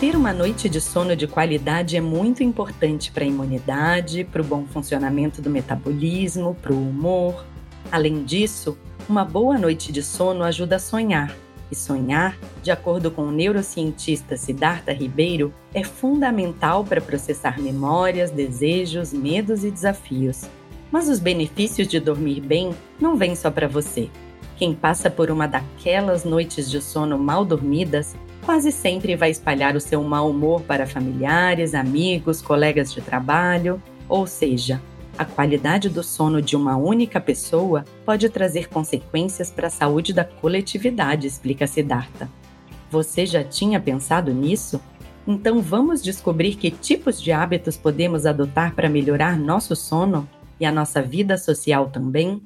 Ter uma noite de sono de qualidade é muito importante para a imunidade, para o bom funcionamento do metabolismo, para o humor. Além disso, uma boa noite de sono ajuda a sonhar. E sonhar, de acordo com o neurocientista Siddhartha Ribeiro, é fundamental para processar memórias, desejos, medos e desafios. Mas os benefícios de dormir bem não vêm só para você. Quem passa por uma daquelas noites de sono mal dormidas quase sempre vai espalhar o seu mau humor para familiares, amigos, colegas de trabalho, ou seja, a qualidade do sono de uma única pessoa pode trazer consequências para a saúde da coletividade, explica Siddhartha. Você já tinha pensado nisso? Então vamos descobrir que tipos de hábitos podemos adotar para melhorar nosso sono e a nossa vida social também?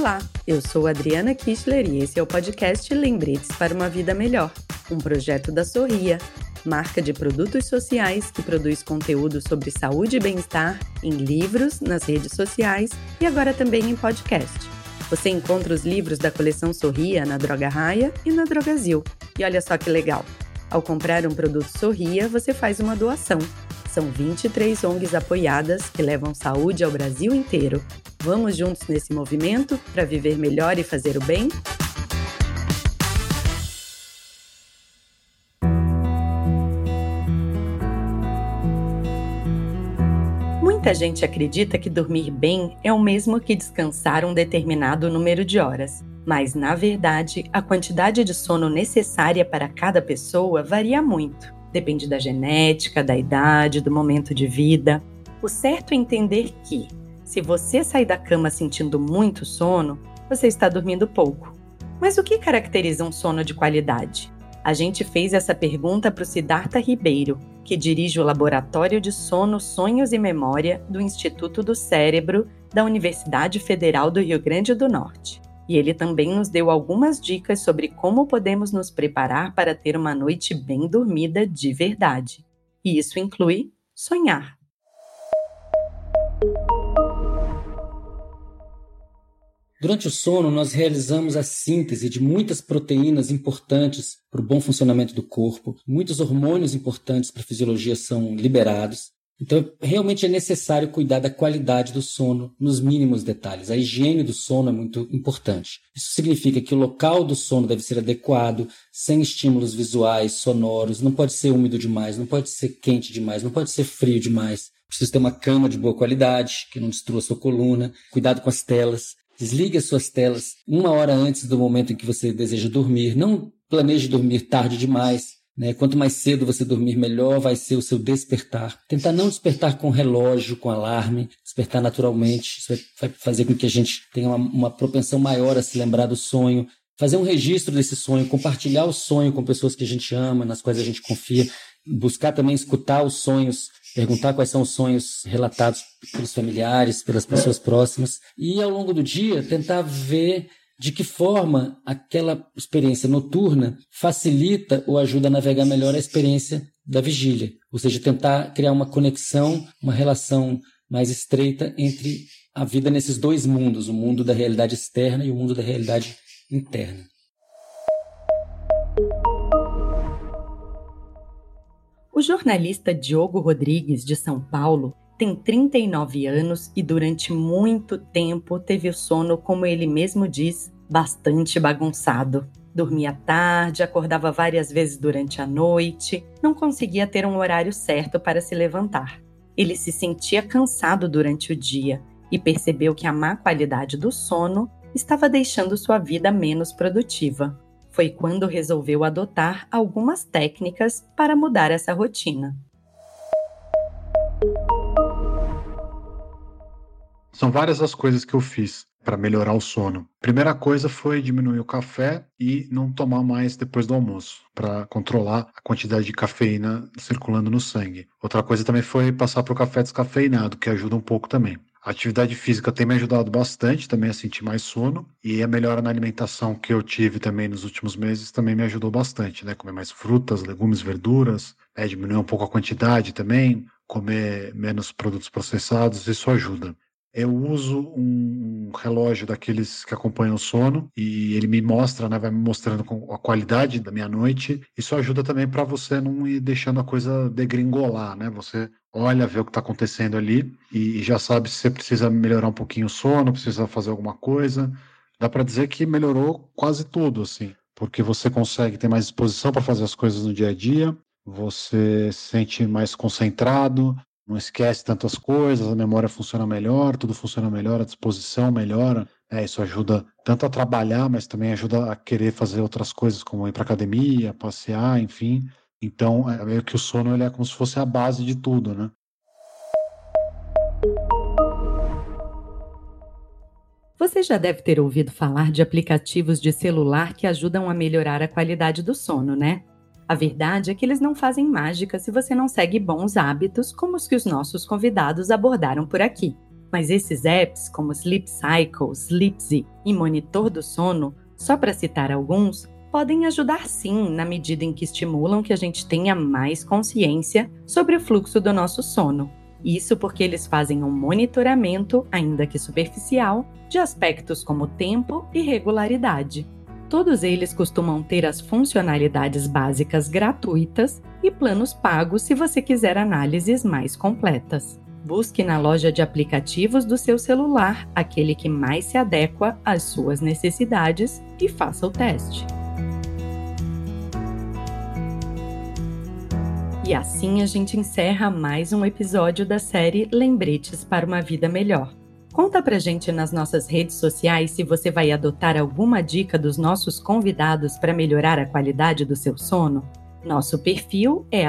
Olá, eu sou Adriana Kistler e esse é o podcast Lembretes para uma Vida Melhor, um projeto da Sorria, marca de produtos sociais que produz conteúdo sobre saúde e bem-estar em livros, nas redes sociais e agora também em podcast. Você encontra os livros da coleção Sorria na Droga Raia e na Drogazil. E olha só que legal! Ao comprar um produto Sorria, você faz uma doação. São 23 ONGs apoiadas que levam saúde ao Brasil inteiro. Vamos juntos nesse movimento para viver melhor e fazer o bem? Muita gente acredita que dormir bem é o mesmo que descansar um determinado número de horas. Mas, na verdade, a quantidade de sono necessária para cada pessoa varia muito. Depende da genética, da idade, do momento de vida. O certo é entender que, se você sair da cama sentindo muito sono, você está dormindo pouco. Mas o que caracteriza um sono de qualidade? A gente fez essa pergunta para o Siddhartha Ribeiro, que dirige o Laboratório de Sono, Sonhos e Memória do Instituto do Cérebro da Universidade Federal do Rio Grande do Norte. E ele também nos deu algumas dicas sobre como podemos nos preparar para ter uma noite bem dormida de verdade. E isso inclui sonhar. Durante o sono, nós realizamos a síntese de muitas proteínas importantes para o bom funcionamento do corpo, muitos hormônios importantes para a fisiologia são liberados. Então, realmente é necessário cuidar da qualidade do sono nos mínimos detalhes. A higiene do sono é muito importante. Isso significa que o local do sono deve ser adequado, sem estímulos visuais, sonoros, não pode ser úmido demais, não pode ser quente demais, não pode ser frio demais. Precisa ter uma cama de boa qualidade, que não destrua sua coluna. Cuidado com as telas. Desligue as suas telas uma hora antes do momento em que você deseja dormir. Não planeje dormir tarde demais. Né? Quanto mais cedo você dormir, melhor vai ser o seu despertar. Tentar não despertar com relógio, com alarme, despertar naturalmente. Isso vai fazer com que a gente tenha uma, uma propensão maior a se lembrar do sonho. Fazer um registro desse sonho, compartilhar o sonho com pessoas que a gente ama, nas quais a gente confia. Buscar também escutar os sonhos perguntar quais são os sonhos relatados pelos familiares, pelas pessoas próximas, e ao longo do dia tentar ver de que forma aquela experiência noturna facilita ou ajuda a navegar melhor a experiência da vigília. Ou seja, tentar criar uma conexão, uma relação mais estreita entre a vida nesses dois mundos, o mundo da realidade externa e o mundo da realidade interna. O jornalista Diogo Rodrigues, de São Paulo, tem 39 anos e durante muito tempo teve o sono, como ele mesmo diz, bastante bagunçado. Dormia tarde, acordava várias vezes durante a noite, não conseguia ter um horário certo para se levantar. Ele se sentia cansado durante o dia e percebeu que a má qualidade do sono estava deixando sua vida menos produtiva. Foi quando resolveu adotar algumas técnicas para mudar essa rotina. São várias as coisas que eu fiz para melhorar o sono. Primeira coisa foi diminuir o café e não tomar mais depois do almoço, para controlar a quantidade de cafeína circulando no sangue. Outra coisa também foi passar para o café descafeinado, que ajuda um pouco também. A atividade física tem me ajudado bastante também a sentir mais sono e a melhora na alimentação que eu tive também nos últimos meses também me ajudou bastante, né? Comer mais frutas, legumes, verduras, né? diminuir um pouco a quantidade também, comer menos produtos processados, isso ajuda. Eu uso um relógio daqueles que acompanham o sono e ele me mostra, né, vai me mostrando a qualidade da minha noite. Isso ajuda também para você não ir deixando a coisa degringolar, né? Você olha, vê o que está acontecendo ali e já sabe se você precisa melhorar um pouquinho o sono, precisa fazer alguma coisa. Dá para dizer que melhorou quase tudo, assim, porque você consegue ter mais disposição para fazer as coisas no dia a dia, você se sente mais concentrado, não esquece tantas coisas, a memória funciona melhor, tudo funciona melhor, a disposição melhora. É, isso ajuda tanto a trabalhar, mas também ajuda a querer fazer outras coisas, como ir para academia, passear, enfim. Então, é meio que o sono ele é como se fosse a base de tudo, né? Você já deve ter ouvido falar de aplicativos de celular que ajudam a melhorar a qualidade do sono, né? A verdade é que eles não fazem mágica se você não segue bons hábitos como os que os nossos convidados abordaram por aqui. Mas esses apps, como Sleep Cycle, Sleepzy e Monitor do Sono, só para citar alguns, podem ajudar sim na medida em que estimulam que a gente tenha mais consciência sobre o fluxo do nosso sono. Isso porque eles fazem um monitoramento, ainda que superficial, de aspectos como tempo e regularidade. Todos eles costumam ter as funcionalidades básicas gratuitas e planos pagos se você quiser análises mais completas. Busque na loja de aplicativos do seu celular aquele que mais se adequa às suas necessidades e faça o teste. E assim a gente encerra mais um episódio da série Lembretes para uma Vida Melhor. Conta pra gente nas nossas redes sociais se você vai adotar alguma dica dos nossos convidados para melhorar a qualidade do seu sono. Nosso perfil é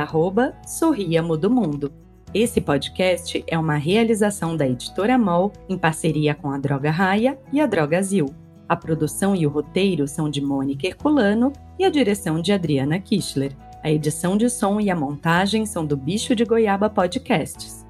Sorriamo do Mundo. Esse podcast é uma realização da Editora MOL em parceria com a Droga Raia e a Droga Zil. A produção e o roteiro são de Mônica Herculano e a direção de Adriana Kischler. A edição de som e a montagem são do Bicho de Goiaba Podcasts.